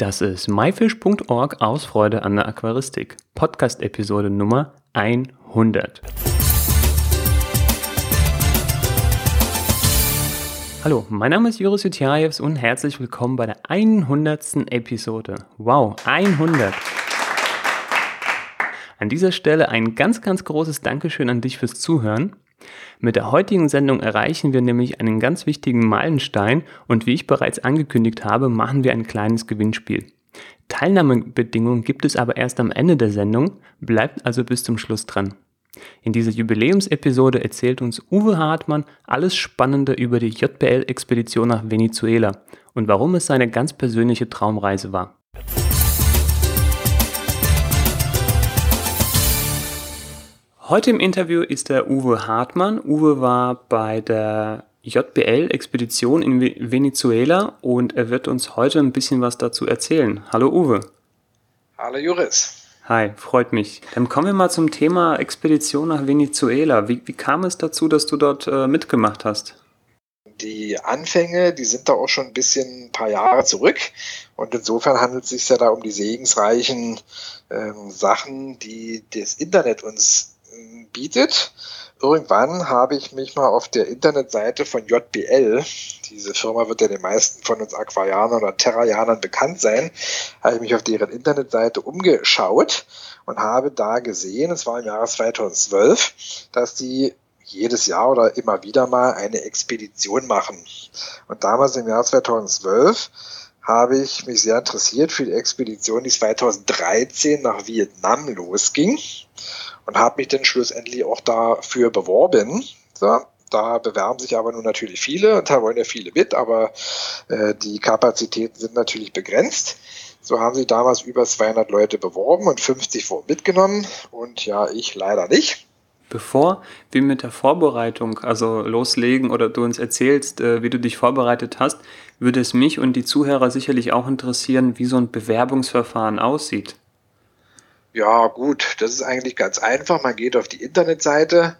Das ist myfish.org aus Freude an der Aquaristik. Podcast-Episode Nummer 100. Hallo, mein Name ist Juris Jutjajews und herzlich willkommen bei der 100. Episode. Wow, 100. An dieser Stelle ein ganz, ganz großes Dankeschön an dich fürs Zuhören. Mit der heutigen Sendung erreichen wir nämlich einen ganz wichtigen Meilenstein und wie ich bereits angekündigt habe, machen wir ein kleines Gewinnspiel. Teilnahmebedingungen gibt es aber erst am Ende der Sendung, bleibt also bis zum Schluss dran. In dieser Jubiläumsepisode erzählt uns Uwe Hartmann alles Spannende über die JBL-Expedition nach Venezuela und warum es seine ganz persönliche Traumreise war. Heute im Interview ist der Uwe Hartmann. Uwe war bei der JBL-Expedition in Venezuela und er wird uns heute ein bisschen was dazu erzählen. Hallo Uwe. Hallo Juris. Hi, freut mich. Dann kommen wir mal zum Thema Expedition nach Venezuela. Wie, wie kam es dazu, dass du dort äh, mitgemacht hast? Die Anfänge, die sind da auch schon ein bisschen ein paar Jahre zurück. Und insofern handelt es sich ja da um die segensreichen äh, Sachen, die das Internet uns bietet. Irgendwann habe ich mich mal auf der Internetseite von JBL, diese Firma wird ja den meisten von uns Aquarianern oder Terrarianern bekannt sein, habe ich mich auf deren Internetseite umgeschaut und habe da gesehen, es war im Jahre 2012, dass die jedes Jahr oder immer wieder mal eine Expedition machen. Und damals im Jahr 2012 habe ich mich sehr interessiert für die Expedition, die 2013 nach Vietnam losging und habe mich dann schlussendlich auch dafür beworben. So, da bewerben sich aber nun natürlich viele und da wollen ja viele mit, aber äh, die Kapazitäten sind natürlich begrenzt. So haben sie damals über 200 Leute beworben und 50 wurden mitgenommen und ja, ich leider nicht. Bevor wir mit der Vorbereitung also loslegen oder du uns erzählst, äh, wie du dich vorbereitet hast, würde es mich und die Zuhörer sicherlich auch interessieren, wie so ein Bewerbungsverfahren aussieht. Ja, gut, das ist eigentlich ganz einfach. Man geht auf die Internetseite,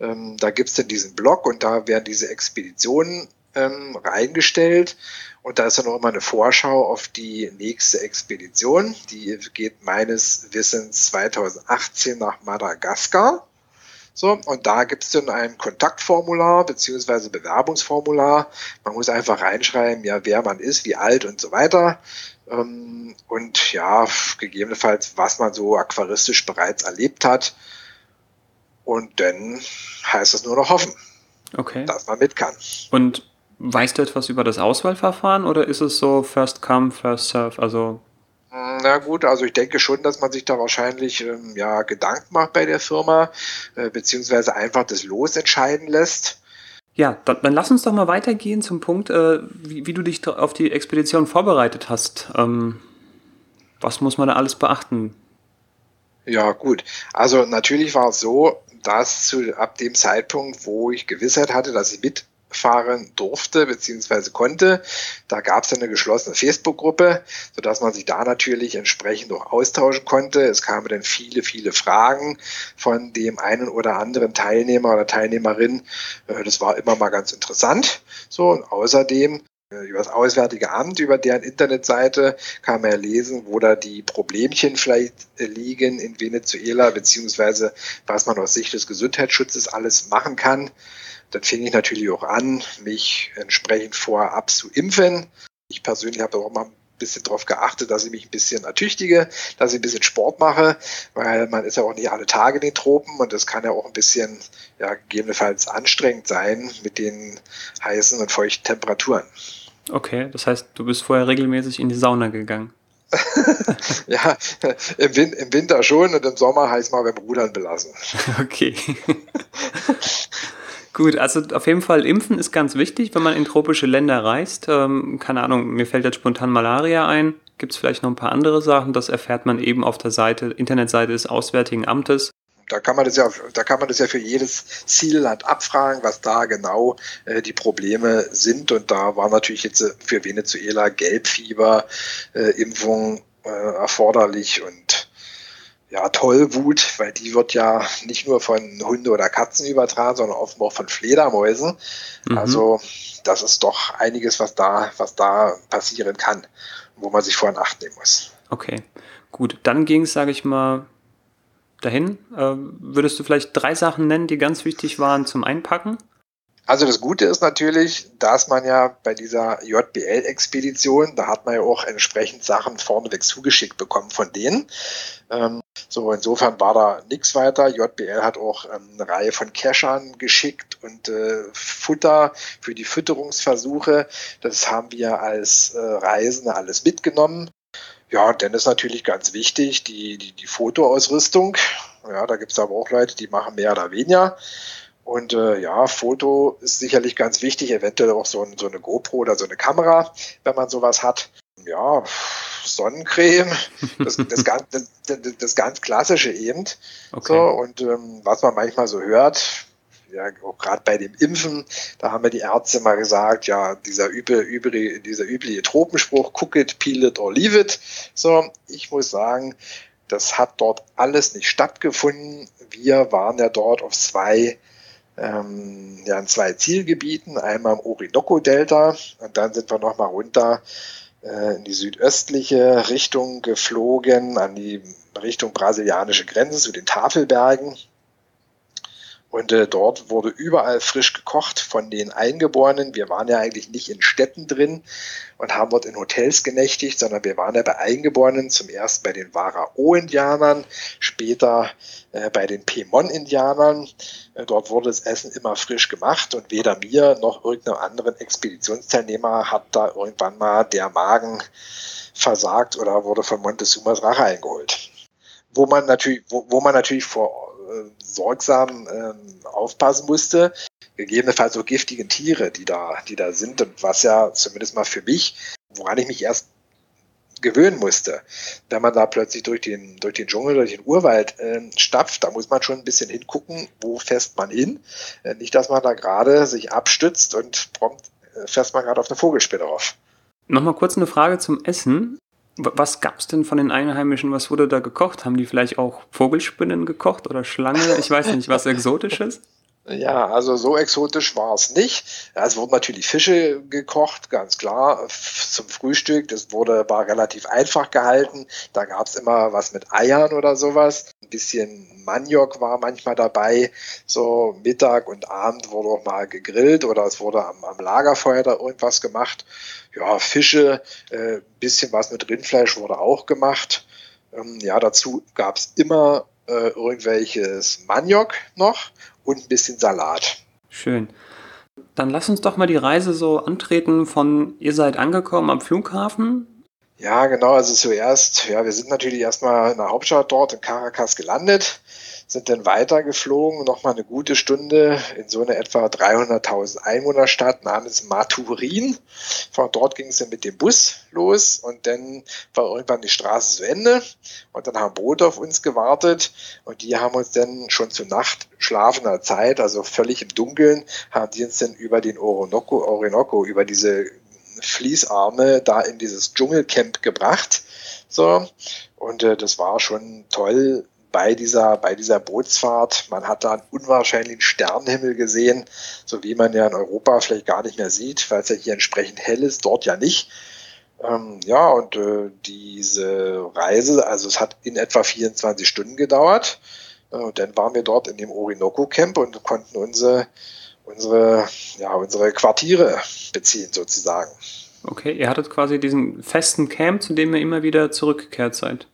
ähm, da gibt's dann diesen Blog und da werden diese Expeditionen ähm, reingestellt. Und da ist dann auch immer eine Vorschau auf die nächste Expedition. Die geht meines Wissens 2018 nach Madagaskar. So, und da gibt's dann ein Kontaktformular beziehungsweise Bewerbungsformular. Man muss einfach reinschreiben, ja, wer man ist, wie alt und so weiter. Ähm, und ja, gegebenenfalls, was man so aquaristisch bereits erlebt hat. Und dann heißt es nur noch hoffen, okay. dass man mit kann. Und weißt du etwas über das Auswahlverfahren oder ist es so First Come, First Serve? Also na gut, also ich denke schon, dass man sich da wahrscheinlich ähm, ja Gedanken macht bei der Firma, äh, beziehungsweise einfach das Los entscheiden lässt. Ja, dann, dann, lass uns doch mal weitergehen zum Punkt, äh, wie, wie, du dich auf die Expedition vorbereitet hast. Ähm, was muss man da alles beachten? Ja, gut. Also natürlich war es so, dass zu, ab dem Zeitpunkt, wo ich Gewissheit hatte, dass ich mit fahren durfte bzw. konnte. Da gab es eine geschlossene Facebook-Gruppe, sodass man sich da natürlich entsprechend auch austauschen konnte. Es kamen dann viele, viele Fragen von dem einen oder anderen Teilnehmer oder Teilnehmerin. Äh, das war immer mal ganz interessant. So, und außerdem äh, über das Auswärtige Amt, über deren Internetseite kann man ja lesen, wo da die Problemchen vielleicht äh, liegen in Venezuela, beziehungsweise was man aus Sicht des Gesundheitsschutzes alles machen kann. Dann fing ich natürlich auch an, mich entsprechend vorab zu impfen. Ich persönlich habe auch mal ein bisschen darauf geachtet, dass ich mich ein bisschen ertüchtige, dass ich ein bisschen Sport mache, weil man ist ja auch nicht alle Tage in den Tropen und das kann ja auch ein bisschen, ja, gegebenenfalls anstrengend sein mit den heißen und feuchten Temperaturen. Okay, das heißt, du bist vorher regelmäßig in die Sauna gegangen. ja, im, Win im, Winter schon und im Sommer heißt mal beim Rudern belassen. Okay. Gut, also auf jeden Fall impfen ist ganz wichtig, wenn man in tropische Länder reist. Ähm, keine Ahnung, mir fällt jetzt spontan Malaria ein. Gibt es vielleicht noch ein paar andere Sachen? Das erfährt man eben auf der Seite, Internetseite des Auswärtigen Amtes. Da kann man das ja, da kann man das ja für jedes Zielland abfragen, was da genau äh, die Probleme sind. Und da war natürlich jetzt äh, für Venezuela Gelbfieber, äh, äh, erforderlich und ja, Tollwut, weil die wird ja nicht nur von Hunde oder Katzen übertragen, sondern oft auch von Fledermäusen. Mhm. Also das ist doch einiges, was da, was da passieren kann. wo man sich vorhin acht nehmen muss. Okay, gut. Dann ging es, sage ich mal, dahin. Äh, würdest du vielleicht drei Sachen nennen, die ganz wichtig waren zum Einpacken? Also das Gute ist natürlich, dass man ja bei dieser JBL-Expedition, da hat man ja auch entsprechend Sachen vorneweg zugeschickt bekommen von denen. Ähm, so, insofern war da nichts weiter. JBL hat auch ähm, eine Reihe von Cachern geschickt und äh, Futter für die Fütterungsversuche. Das haben wir als äh, Reisende alles mitgenommen. Ja, dann ist natürlich ganz wichtig die, die, die Fotoausrüstung. Ja, da gibt es aber auch Leute, die machen mehr oder weniger. Und äh, ja, Foto ist sicherlich ganz wichtig, eventuell auch so, ein, so eine GoPro oder so eine Kamera, wenn man sowas hat. Ja, Sonnencreme, das, das, ganz, das, das ganz klassische eben. Okay. So, und ähm, was man manchmal so hört, ja, gerade bei dem Impfen, da haben ja die Ärzte mal gesagt, ja, dieser, üble, üble, dieser übliche Tropenspruch, cook it, peel it or leave it. So, ich muss sagen, das hat dort alles nicht stattgefunden. Wir waren ja dort auf zwei ähm, ja, in zwei Zielgebieten, einmal im Orinoco-Delta und dann sind wir nochmal runter äh, in die südöstliche Richtung geflogen, an die Richtung brasilianische Grenze zu den Tafelbergen. Und äh, dort wurde überall frisch gekocht von den Eingeborenen. Wir waren ja eigentlich nicht in Städten drin und haben dort in Hotels genächtigt, sondern wir waren ja bei Eingeborenen, zum ersten bei den Varao-Indianern, später äh, bei den Pemon-Indianern. Äh, dort wurde das Essen immer frisch gemacht und weder mir noch irgendeinem anderen Expeditionsteilnehmer hat da irgendwann mal der Magen versagt oder wurde von Montezumas Rache eingeholt. Wo man natürlich, wo, wo man natürlich vor äh, sorgsam äh, aufpassen musste. Gegebenenfalls so giftigen Tiere, die da, die da sind und was ja zumindest mal für mich, woran ich mich erst gewöhnen musste. Wenn man da plötzlich durch den, durch den Dschungel, durch den Urwald äh, stapft, da muss man schon ein bisschen hingucken, wo fässt man hin. Äh, nicht, dass man da gerade sich abstützt und prompt äh, fässt man gerade auf eine Vogelspinne auf. Nochmal kurz eine Frage zum Essen. Was gab es denn von den Einheimischen? Was wurde da gekocht? Haben die vielleicht auch Vogelspinnen gekocht oder Schlange? Ich weiß nicht, was Exotisches? Ja, also so exotisch war es nicht. Es wurden natürlich Fische gekocht, ganz klar, zum Frühstück. Das wurde, war relativ einfach gehalten. Da gab es immer was mit Eiern oder sowas. Ein bisschen Maniok war manchmal dabei. So Mittag und Abend wurde auch mal gegrillt oder es wurde am, am Lagerfeuer da irgendwas gemacht. Ja, Fische, äh, bisschen was mit Rindfleisch wurde auch gemacht. Ähm, ja, dazu gab es immer äh, irgendwelches Maniok noch und ein bisschen Salat. Schön. Dann lass uns doch mal die Reise so antreten von ihr seid angekommen am Flughafen. Ja, genau. Also zuerst, ja, wir sind natürlich erstmal in der Hauptstadt dort in Caracas gelandet sind dann weitergeflogen, nochmal eine gute Stunde in so eine etwa 300.000 Einwohnerstadt namens Maturin. Von dort ging es dann mit dem Bus los und dann war irgendwann die Straße zu Ende und dann haben Boote auf uns gewartet und die haben uns dann schon zu Nacht schlafender Zeit, also völlig im Dunkeln, haben die uns dann über den Orinoco, Orinoco über diese Fließarme da in dieses Dschungelcamp gebracht. So, und äh, das war schon toll, bei dieser, bei dieser Bootsfahrt. Man hat da einen unwahrscheinlichen Sternenhimmel gesehen, so wie man ja in Europa vielleicht gar nicht mehr sieht, weil es ja hier entsprechend hell ist, dort ja nicht. Ähm, ja, und äh, diese Reise, also es hat in etwa 24 Stunden gedauert. Äh, und dann waren wir dort in dem Orinoco Camp und konnten unsere, unsere, ja, unsere Quartiere beziehen sozusagen. Okay, ihr hattet quasi diesen festen Camp, zu dem ihr immer wieder zurückgekehrt seid.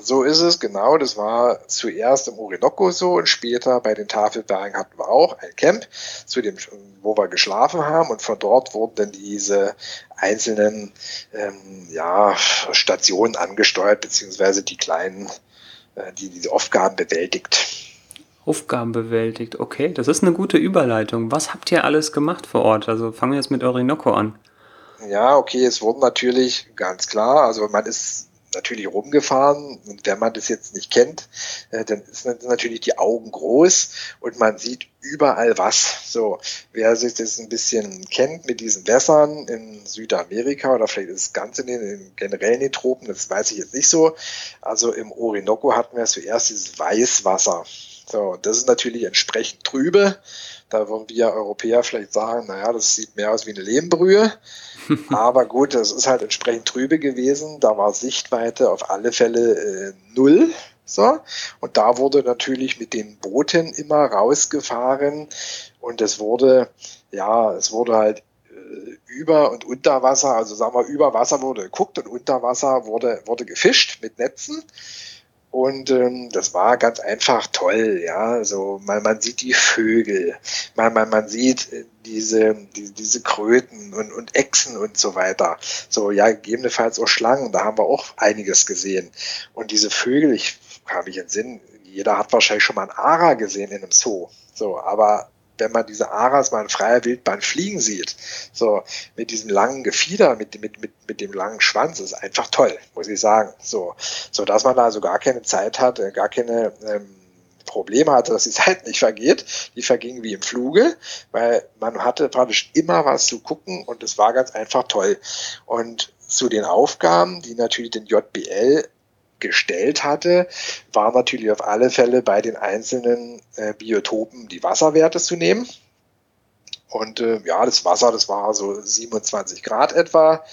So ist es, genau. Das war zuerst im Orinoco so und später bei den Tafelbergen hatten wir auch ein Camp, zu dem, wo wir geschlafen haben und von dort wurden dann diese einzelnen ähm, ja, Stationen angesteuert, beziehungsweise die kleinen, äh, die diese Aufgaben bewältigt. Aufgaben bewältigt, okay, das ist eine gute Überleitung. Was habt ihr alles gemacht vor Ort? Also fangen wir jetzt mit Orinoco an. Ja, okay, es wurden natürlich ganz klar, also man ist natürlich rumgefahren und wenn man das jetzt nicht kennt, äh, dann sind natürlich die Augen groß und man sieht überall was. So, wer sich das ein bisschen kennt mit diesen Wässern in Südamerika oder vielleicht ist es ganz in den in generell Tropen, das weiß ich jetzt nicht so. Also im Orinoco hatten wir zuerst dieses Weißwasser. So, das ist natürlich entsprechend trübe. Da würden wir Europäer vielleicht sagen, naja, das sieht mehr aus wie eine Lehmbrühe. Aber gut, das ist halt entsprechend trübe gewesen. Da war Sichtweite auf alle Fälle äh, null. So. Und da wurde natürlich mit den Booten immer rausgefahren und es wurde, ja, es wurde halt äh, über und unter Wasser, also sagen wir, über Wasser wurde geguckt und unter Wasser wurde, wurde gefischt mit Netzen. Und ähm, das war ganz einfach toll, ja. So, man, man sieht die Vögel, man, man, man sieht äh, diese, die, diese Kröten und, und Echsen und so weiter. So, ja, gegebenenfalls auch Schlangen, da haben wir auch einiges gesehen. Und diese Vögel, ich habe mich in Sinn, jeder hat wahrscheinlich schon mal einen Ara gesehen in einem Zoo. So, aber wenn man diese Aras mal in freier Wildbahn fliegen sieht, so mit diesem langen Gefieder, mit, mit, mit, mit dem langen Schwanz, ist einfach toll, muss ich sagen. So, so dass man da also gar keine Zeit hat, äh, gar keine ähm, Probleme hatte, dass die Zeit nicht vergeht. Die verging wie im Fluge, weil man hatte praktisch immer was zu gucken und es war ganz einfach toll. Und zu den Aufgaben, die natürlich den JBL gestellt hatte, war natürlich auf alle Fälle bei den einzelnen äh, Biotopen die Wasserwerte zu nehmen. Und äh, ja, das Wasser, das war so 27 Grad etwa,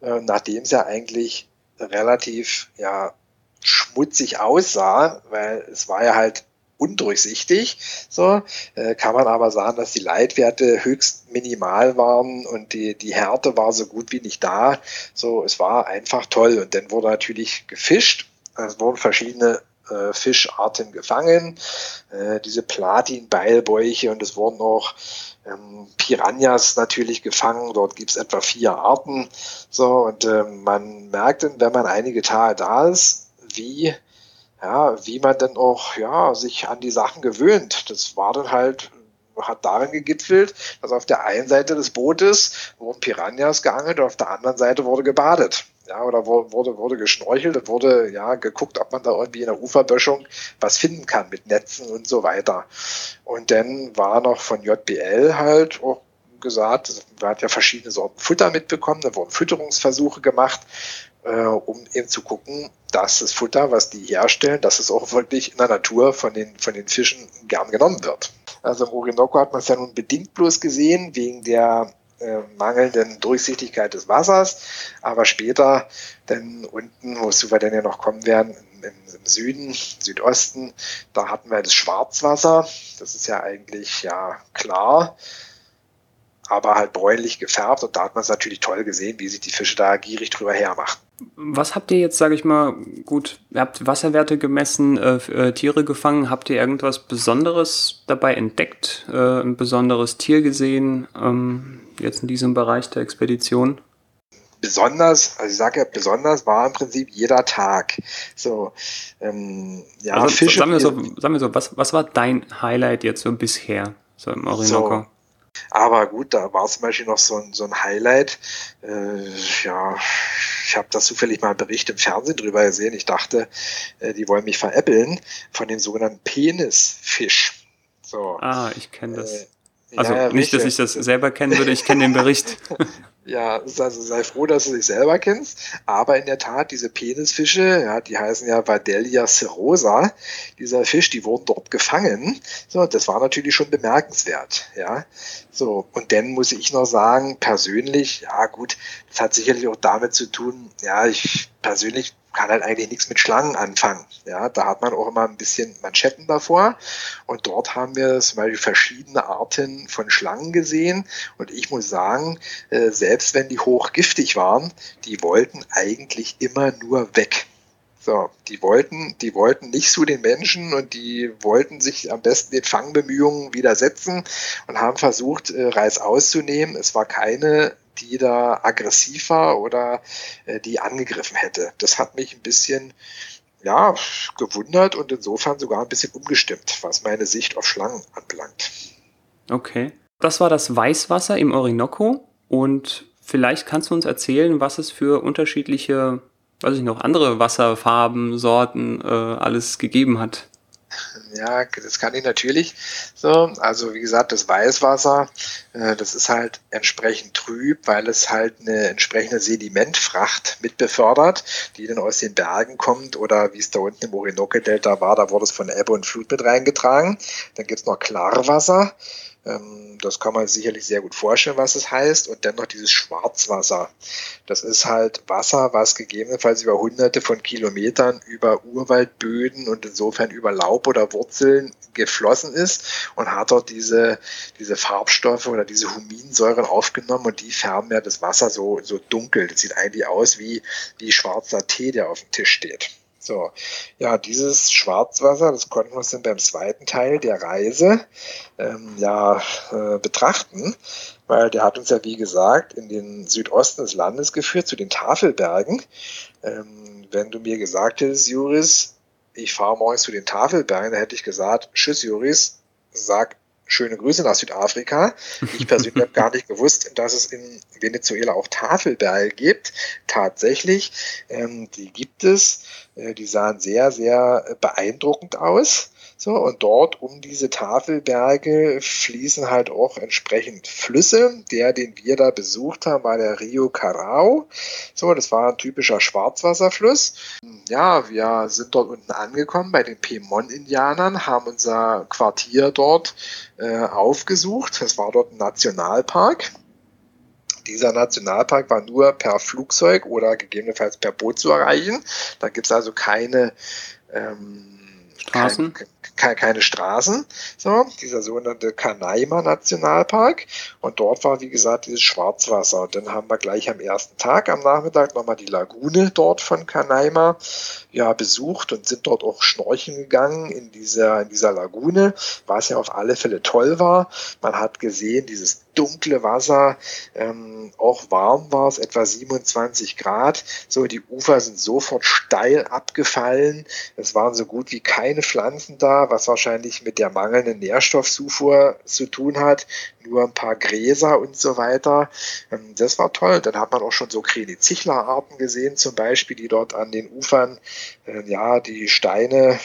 äh, nachdem es ja eigentlich relativ ja, schmutzig aussah, weil es war ja halt undurchsichtig. So äh, kann man aber sagen, dass die Leitwerte höchst minimal waren und die, die Härte war so gut wie nicht da. So, es war einfach toll. Und dann wurde natürlich gefischt. Es wurden verschiedene äh, Fischarten gefangen, äh, diese Platin-Beilbäuche und es wurden auch ähm, Piranhas natürlich gefangen. Dort gibt es etwa vier Arten. So, und äh, man merkt wenn man einige Tage da ist, wie ja, wie man dann auch ja, sich an die Sachen gewöhnt. Das war dann halt hat darin gegipfelt, dass auf der einen Seite des Bootes wurden Piranhas geangelt und auf der anderen Seite wurde gebadet. Ja, oder wurde, wurde geschnorchelt und wurde ja geguckt, ob man da irgendwie in der Uferböschung was finden kann mit Netzen und so weiter. Und dann war noch von JBL halt auch gesagt, man hat ja verschiedene Sorten Futter mitbekommen, da wurden Fütterungsversuche gemacht äh, um eben zu gucken, dass das Futter, was die herstellen, dass es auch wirklich in der Natur von den, von den Fischen gern genommen wird. Also im Orinoco hat man es ja nun bedingt bloß gesehen, wegen der äh, mangelnden Durchsichtigkeit des Wassers, aber später dann unten, wozu wir dann ja noch kommen werden, im, im Süden, Südosten, da hatten wir das Schwarzwasser. Das ist ja eigentlich ja klar aber halt bräunlich gefärbt und da hat man es natürlich toll gesehen, wie sich die Fische da gierig drüber hermachen. Was habt ihr jetzt, sage ich mal, gut, ihr habt Wasserwerte gemessen, äh, äh, Tiere gefangen, habt ihr irgendwas Besonderes dabei entdeckt, äh, ein besonderes Tier gesehen, ähm, jetzt in diesem Bereich der Expedition? besonders, also ich sage ja, besonders war im Prinzip jeder Tag. So, ähm, ja, also, Fische. Sagen wir so, sagen wir so was, was war dein Highlight jetzt so bisher, so im Orinoco? So, aber gut, da war zum Beispiel noch so ein, so ein Highlight. Äh, ja, ich habe da zufällig mal einen Bericht im Fernsehen drüber gesehen. Ich dachte, äh, die wollen mich veräppeln von dem sogenannten Penisfisch. So. Ah, ich kenne das. Also ja, nicht, dass ich das selber kennen würde, ich kenne den Bericht. Ja, also sei froh, dass du dich selber kennst. Aber in der Tat, diese Penisfische, ja, die heißen ja Vadelia serosa, dieser Fisch, die wurden dort gefangen. So, das war natürlich schon bemerkenswert, ja. So, und dann muss ich noch sagen, persönlich, ja gut, das hat sicherlich auch damit zu tun, ja, ich persönlich kann halt eigentlich nichts mit Schlangen anfangen. Ja, da hat man auch immer ein bisschen Manschetten davor. Und dort haben wir zum Beispiel verschiedene Arten von Schlangen gesehen. Und ich muss sagen, äh, selbst wenn die hochgiftig waren, die wollten eigentlich immer nur weg. So, die wollten, die wollten nicht zu den Menschen und die wollten sich am besten den Fangbemühungen widersetzen und haben versucht, äh, Reis auszunehmen. Es war keine die da aggressiv war oder äh, die angegriffen hätte. Das hat mich ein bisschen ja, gewundert und insofern sogar ein bisschen umgestimmt, was meine Sicht auf Schlangen anbelangt. Okay. Das war das Weißwasser im Orinoco und vielleicht kannst du uns erzählen, was es für unterschiedliche, weiß ich noch, andere Wasserfarben, Sorten äh, alles gegeben hat. Ja, das kann ich natürlich. So, also wie gesagt, das Weißwasser, äh, das ist halt entsprechend trüb, weil es halt eine entsprechende Sedimentfracht mit befördert, die dann aus den Bergen kommt oder wie es da unten im Orinoco-Delta war, da wurde es von Ebbe und Flut mit reingetragen. Dann gibt's noch Klarwasser. Ähm, das kann man sicherlich sehr gut vorstellen, was es heißt. Und dann noch dieses Schwarzwasser. Das ist halt Wasser, was gegebenenfalls über hunderte von Kilometern über Urwaldböden und insofern über Laub oder Wurzeln geflossen ist und hat dort diese, diese Farbstoffe oder diese Huminsäuren aufgenommen und die färben ja das Wasser so, so dunkel. Das sieht eigentlich aus wie, wie schwarzer Tee, der auf dem Tisch steht. So, ja, dieses Schwarzwasser, das konnten wir uns dann beim zweiten Teil der Reise ähm, ja äh, betrachten, weil der hat uns ja, wie gesagt, in den Südosten des Landes geführt, zu den Tafelbergen. Ähm, wenn du mir gesagt hättest, Juris, ich fahre morgens zu den Tafelbergen, dann hätte ich gesagt, tschüss Juris, sag schöne Grüße nach Südafrika. Ich persönlich habe gar nicht gewusst, dass es in Venezuela auch Tafelberge gibt. Tatsächlich, ähm, die gibt es. Äh, die sahen sehr, sehr beeindruckend aus. So, und dort um diese Tafelberge fließen halt auch entsprechend Flüsse. Der, den wir da besucht haben, war der Rio Carao. So, das war ein typischer Schwarzwasserfluss. Ja, wir sind dort unten angekommen bei den Piemont-Indianern, haben unser Quartier dort äh, aufgesucht. Das war dort ein Nationalpark. Dieser Nationalpark war nur per Flugzeug oder gegebenenfalls per Boot zu erreichen. Da gibt es also keine ähm, Straßen? Keine, keine Straßen. So, dieser sogenannte Canaima Nationalpark. Und dort war, wie gesagt, dieses Schwarzwasser. Und dann haben wir gleich am ersten Tag am Nachmittag nochmal die Lagune dort von Canaima ja, besucht und sind dort auch schnorcheln gegangen in dieser, in dieser Lagune, was ja auf alle Fälle toll war. Man hat gesehen, dieses dunkle Wasser, ähm, auch warm war es, etwa 27 Grad. So, die Ufer sind sofort steil abgefallen. Es waren so gut wie keine Pflanzen da, was wahrscheinlich mit der mangelnden Nährstoffzufuhr zu tun hat. Nur ein paar Gräser und so weiter. Ähm, das war toll. Dann hat man auch schon so Krenizichler-Arten gesehen, zum Beispiel, die dort an den Ufern äh, ja die Steine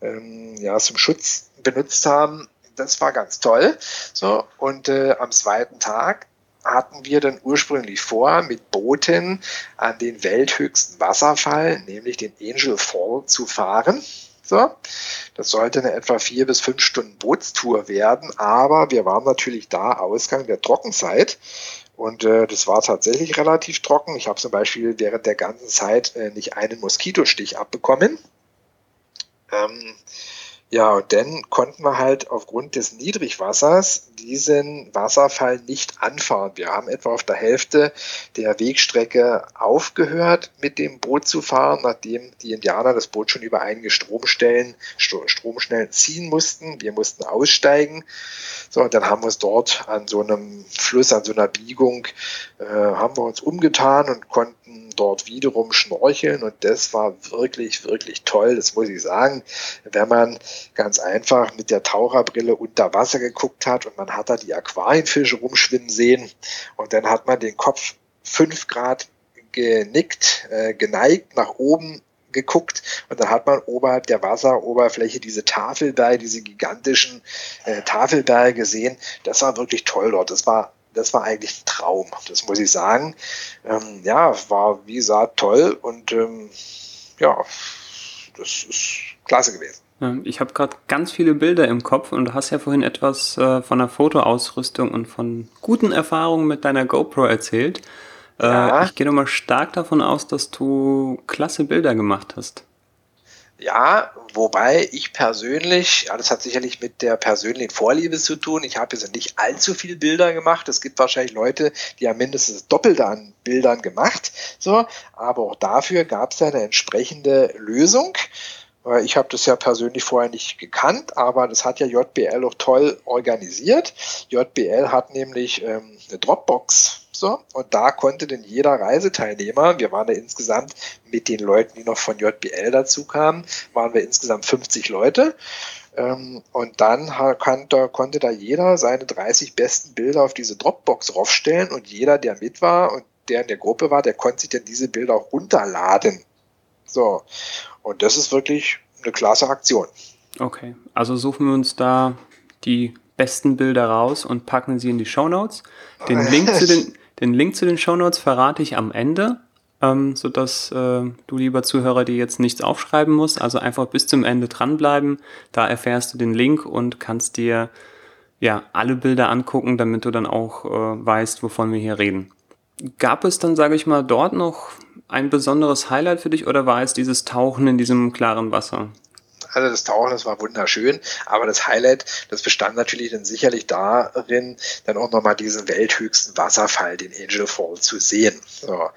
ähm, ja zum Schutz benutzt haben das war ganz toll. So, und äh, am zweiten Tag hatten wir dann ursprünglich vor, mit Booten an den welthöchsten Wasserfall, nämlich den Angel Fall, zu fahren. So, das sollte eine etwa vier bis fünf Stunden Bootstour werden, aber wir waren natürlich da Ausgang der Trockenzeit. Und äh, das war tatsächlich relativ trocken. Ich habe zum Beispiel während der ganzen Zeit äh, nicht einen Moskitostich abbekommen. Ähm, ja, und dann konnten wir halt aufgrund des Niedrigwassers diesen Wasserfall nicht anfahren. Wir haben etwa auf der Hälfte der Wegstrecke aufgehört, mit dem Boot zu fahren, nachdem die Indianer das Boot schon über einige Stromstellen, Stromschnellen ziehen mussten. Wir mussten aussteigen. So, und dann haben wir es dort an so einem Fluss, an so einer Biegung, äh, haben wir uns umgetan und konnten dort wiederum schnorcheln. Und das war wirklich, wirklich toll. Das muss ich sagen. Wenn man ganz einfach mit der Taucherbrille unter Wasser geguckt hat und man hat da die Aquarienfische rumschwimmen sehen und dann hat man den Kopf fünf Grad genickt, äh, geneigt nach oben geguckt und dann hat man oberhalb der Wasseroberfläche diese Tafelberge, diese gigantischen äh, Tafelberge gesehen. Das war wirklich toll dort. Das war das war eigentlich ein Traum, das muss ich sagen. Ähm, ja, war wie gesagt toll und ähm, ja, das ist klasse gewesen. Ich habe gerade ganz viele Bilder im Kopf und du hast ja vorhin etwas äh, von der Fotoausrüstung und von guten Erfahrungen mit deiner GoPro erzählt. Äh, ja. Ich gehe nochmal stark davon aus, dass du klasse Bilder gemacht hast. Ja, wobei ich persönlich, ja, das hat sicherlich mit der persönlichen Vorliebe zu tun. Ich habe jetzt nicht allzu viele Bilder gemacht. Es gibt wahrscheinlich Leute, die haben mindestens Doppelte an Bildern gemacht. So, aber auch dafür gab es ja eine entsprechende Lösung. Ich habe das ja persönlich vorher nicht gekannt, aber das hat ja JBL auch toll organisiert. JBL hat nämlich ähm, eine Dropbox so und da konnte denn jeder Reiseteilnehmer, wir waren ja insgesamt mit den Leuten, die noch von JBL dazu kamen, waren wir insgesamt 50 Leute. Ähm, und dann konnte, konnte da jeder seine 30 besten Bilder auf diese Dropbox raufstellen und jeder, der mit war und der in der Gruppe war, der konnte sich dann diese Bilder auch runterladen. So. Und das ist wirklich eine klasse Aktion. Okay, also suchen wir uns da die besten Bilder raus und packen sie in die Show Notes. Den Link zu den, den Link zu den Show Notes verrate ich am Ende, ähm, sodass äh, du, lieber Zuhörer, dir jetzt nichts aufschreiben musst. Also einfach bis zum Ende dranbleiben. Da erfährst du den Link und kannst dir ja alle Bilder angucken, damit du dann auch äh, weißt, wovon wir hier reden. Gab es dann, sage ich mal, dort noch ein besonderes Highlight für dich oder war es dieses Tauchen in diesem klaren Wasser? Also das Tauchen, das war wunderschön, aber das Highlight, das bestand natürlich dann sicherlich darin, dann auch nochmal diesen welthöchsten Wasserfall, den Angel Fall, zu sehen. So.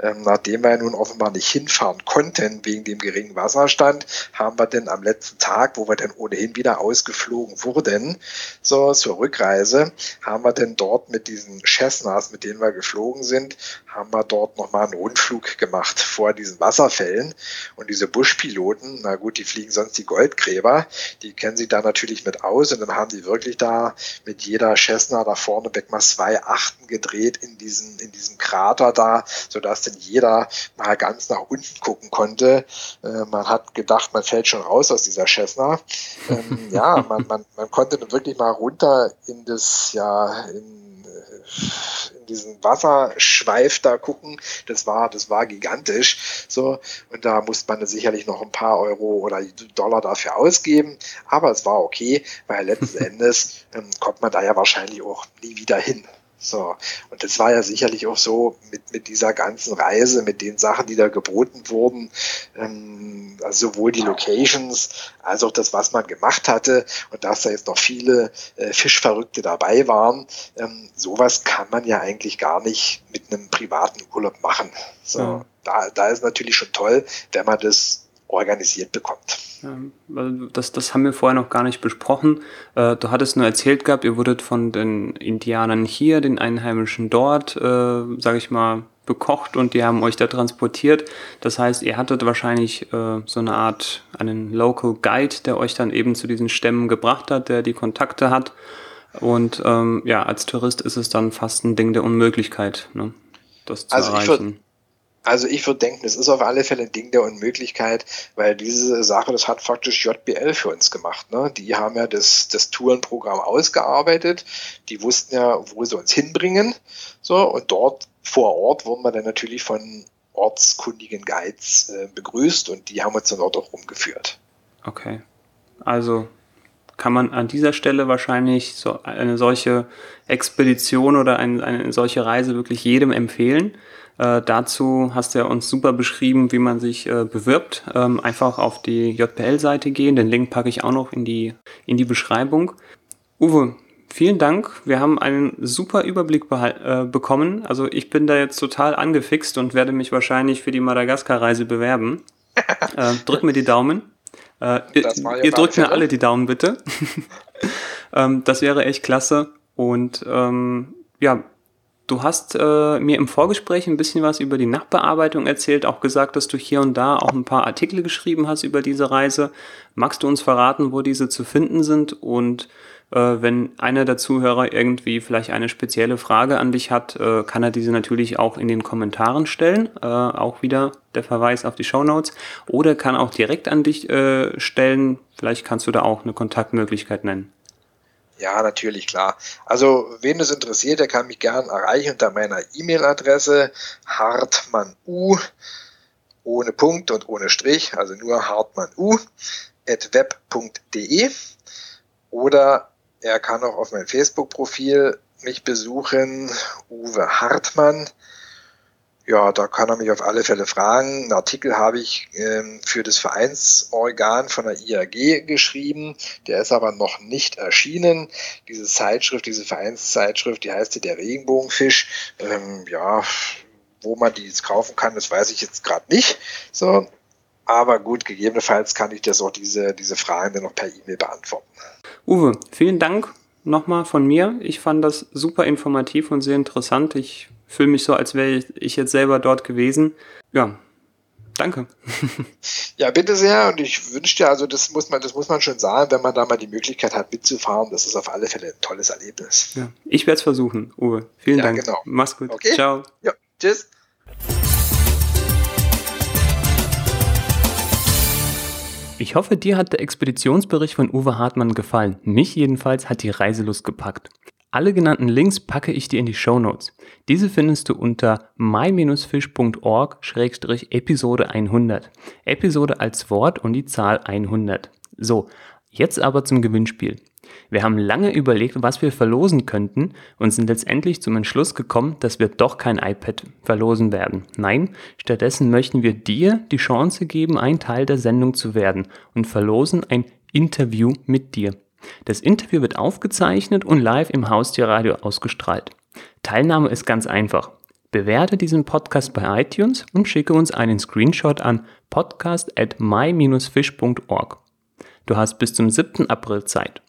Ähm, nachdem wir nun offenbar nicht hinfahren konnten wegen dem geringen Wasserstand, haben wir dann am letzten Tag, wo wir dann ohnehin wieder ausgeflogen wurden, so zur Rückreise, haben wir dann dort mit diesen Cessnas, mit denen wir geflogen sind, haben wir dort nochmal einen Rundflug gemacht vor diesen Wasserfällen. Und diese Buschpiloten, na gut, die fliegen sonst die Goldgräber, die kennen sich da natürlich mit aus und dann haben die wirklich da mit jeder Cessna da vorne mal zwei Achten gedreht in diesen, in diesem Krater da, sodass dann jeder mal ganz nach unten gucken konnte. Äh, man hat gedacht, man fällt schon raus aus dieser Cessna. Ähm, ja, man, man, man konnte dann wirklich mal runter in das, ja, in, in diesen Wasserschweif da gucken. Das war, das war gigantisch. So, und da musste man sicherlich noch ein paar Euro oder Dollar dafür ausgeben. Aber es war okay, weil letzten Endes ähm, kommt man da ja wahrscheinlich auch nie wieder hin. So, und das war ja sicherlich auch so mit, mit dieser ganzen Reise, mit den Sachen, die da geboten wurden, ähm, also sowohl die Locations als auch das, was man gemacht hatte und dass da jetzt noch viele äh, Fischverrückte dabei waren, ähm, sowas kann man ja eigentlich gar nicht mit einem privaten Urlaub machen. So, ja. da, da ist natürlich schon toll, wenn man das organisiert bekommt. Das, das haben wir vorher noch gar nicht besprochen. Äh, du hattest nur erzählt gehabt, ihr wurdet von den Indianern hier, den Einheimischen dort, äh, sage ich mal, bekocht und die haben euch da transportiert. Das heißt, ihr hattet wahrscheinlich äh, so eine Art einen Local Guide, der euch dann eben zu diesen Stämmen gebracht hat, der die Kontakte hat. Und ähm, ja, als Tourist ist es dann fast ein Ding der Unmöglichkeit, ne, das zu also erreichen. Also ich würde denken, es ist auf alle Fälle ein Ding der Unmöglichkeit, weil diese Sache, das hat faktisch JBL für uns gemacht. Ne? Die haben ja das, das Tourenprogramm ausgearbeitet, die wussten ja, wo sie uns hinbringen. So, und dort vor Ort wurden wir dann natürlich von ortskundigen Guides äh, begrüßt und die haben uns dann dort auch rumgeführt. Okay. Also kann man an dieser Stelle wahrscheinlich so eine solche Expedition oder eine, eine solche Reise wirklich jedem empfehlen. Äh, dazu hast du ja uns super beschrieben, wie man sich äh, bewirbt. Ähm, einfach auf die JPL-Seite gehen. Den Link packe ich auch noch in die, in die Beschreibung. Uwe, vielen Dank. Wir haben einen super Überblick äh, bekommen. Also ich bin da jetzt total angefixt und werde mich wahrscheinlich für die Madagaskar-Reise bewerben. äh, drück mir die Daumen. Äh, ihr, ihr drückt mir alle die Daumen bitte. ähm, das wäre echt klasse. Und ähm, ja, Du hast äh, mir im Vorgespräch ein bisschen was über die Nachbearbeitung erzählt, auch gesagt, dass du hier und da auch ein paar Artikel geschrieben hast über diese Reise. Magst du uns verraten, wo diese zu finden sind? Und äh, wenn einer der Zuhörer irgendwie vielleicht eine spezielle Frage an dich hat, äh, kann er diese natürlich auch in den Kommentaren stellen. Äh, auch wieder der Verweis auf die Show Notes. Oder kann auch direkt an dich äh, stellen. Vielleicht kannst du da auch eine Kontaktmöglichkeit nennen. Ja, natürlich, klar. Also, wen es interessiert, der kann mich gern erreichen unter meiner E-Mail-Adresse hartmannu ohne Punkt und ohne Strich, also nur hartmannu at web.de oder er kann auch auf mein Facebook-Profil mich besuchen, Uwe Hartmann ja, da kann er mich auf alle Fälle fragen. Einen Artikel habe ich ähm, für das Vereinsorgan von der IAG geschrieben. Der ist aber noch nicht erschienen. Diese Zeitschrift, diese Vereinszeitschrift, die heißt der Regenbogenfisch. Ähm, ja, wo man die jetzt kaufen kann, das weiß ich jetzt gerade nicht. So, aber gut, gegebenenfalls kann ich das auch diese, diese Fragen dann noch per E-Mail beantworten. Uwe, vielen Dank nochmal von mir. Ich fand das super informativ und sehr interessant. Ich fühle mich so, als wäre ich jetzt selber dort gewesen. Ja, danke. Ja, bitte sehr. Und ich wünsche dir, also das muss man, das muss man schon sagen, wenn man da mal die Möglichkeit hat, mitzufahren, das ist auf alle Fälle ein tolles Erlebnis. Ja, ich werde es versuchen, Uwe. Vielen ja, Dank. Genau. Mach's gut. Okay. Ciao. Ja, tschüss. Ich hoffe, dir hat der Expeditionsbericht von Uwe Hartmann gefallen. Mich jedenfalls hat die Reiselust gepackt. Alle genannten Links packe ich dir in die Show Notes. Diese findest du unter my-fish.org-episode 100. Episode als Wort und die Zahl 100. So, jetzt aber zum Gewinnspiel. Wir haben lange überlegt, was wir verlosen könnten und sind letztendlich zum Entschluss gekommen, dass wir doch kein iPad verlosen werden. Nein, stattdessen möchten wir dir die Chance geben, ein Teil der Sendung zu werden und verlosen ein Interview mit dir. Das Interview wird aufgezeichnet und live im Haustierradio ausgestrahlt. Teilnahme ist ganz einfach. Bewerte diesen Podcast bei iTunes und schicke uns einen Screenshot an podcast at my-fish.org. Du hast bis zum 7. April Zeit.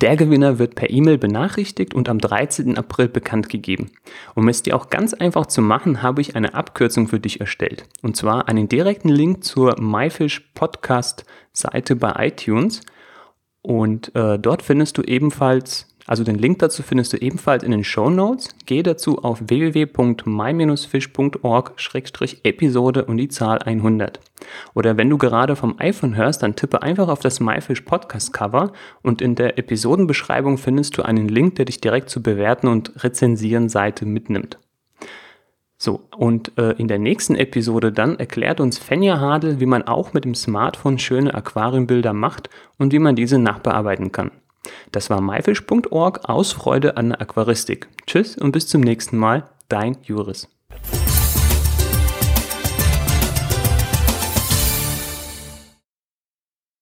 Der Gewinner wird per E-Mail benachrichtigt und am 13. April bekannt gegeben. Um es dir auch ganz einfach zu machen, habe ich eine Abkürzung für dich erstellt. Und zwar einen direkten Link zur MyFish Podcast Seite bei iTunes. Und äh, dort findest du ebenfalls also den Link dazu findest du ebenfalls in den Show Notes. Geh dazu auf www.my-fish.org-episode und die Zahl 100. Oder wenn du gerade vom iPhone hörst, dann tippe einfach auf das MyFish Podcast Cover und in der Episodenbeschreibung findest du einen Link, der dich direkt zur Bewerten und Rezensieren Seite mitnimmt. So, und äh, in der nächsten Episode dann erklärt uns Fenja Hadel, wie man auch mit dem Smartphone schöne Aquariumbilder macht und wie man diese nachbearbeiten kann. Das war myfish.org aus Freude an der Aquaristik. Tschüss und bis zum nächsten Mal, dein Juris.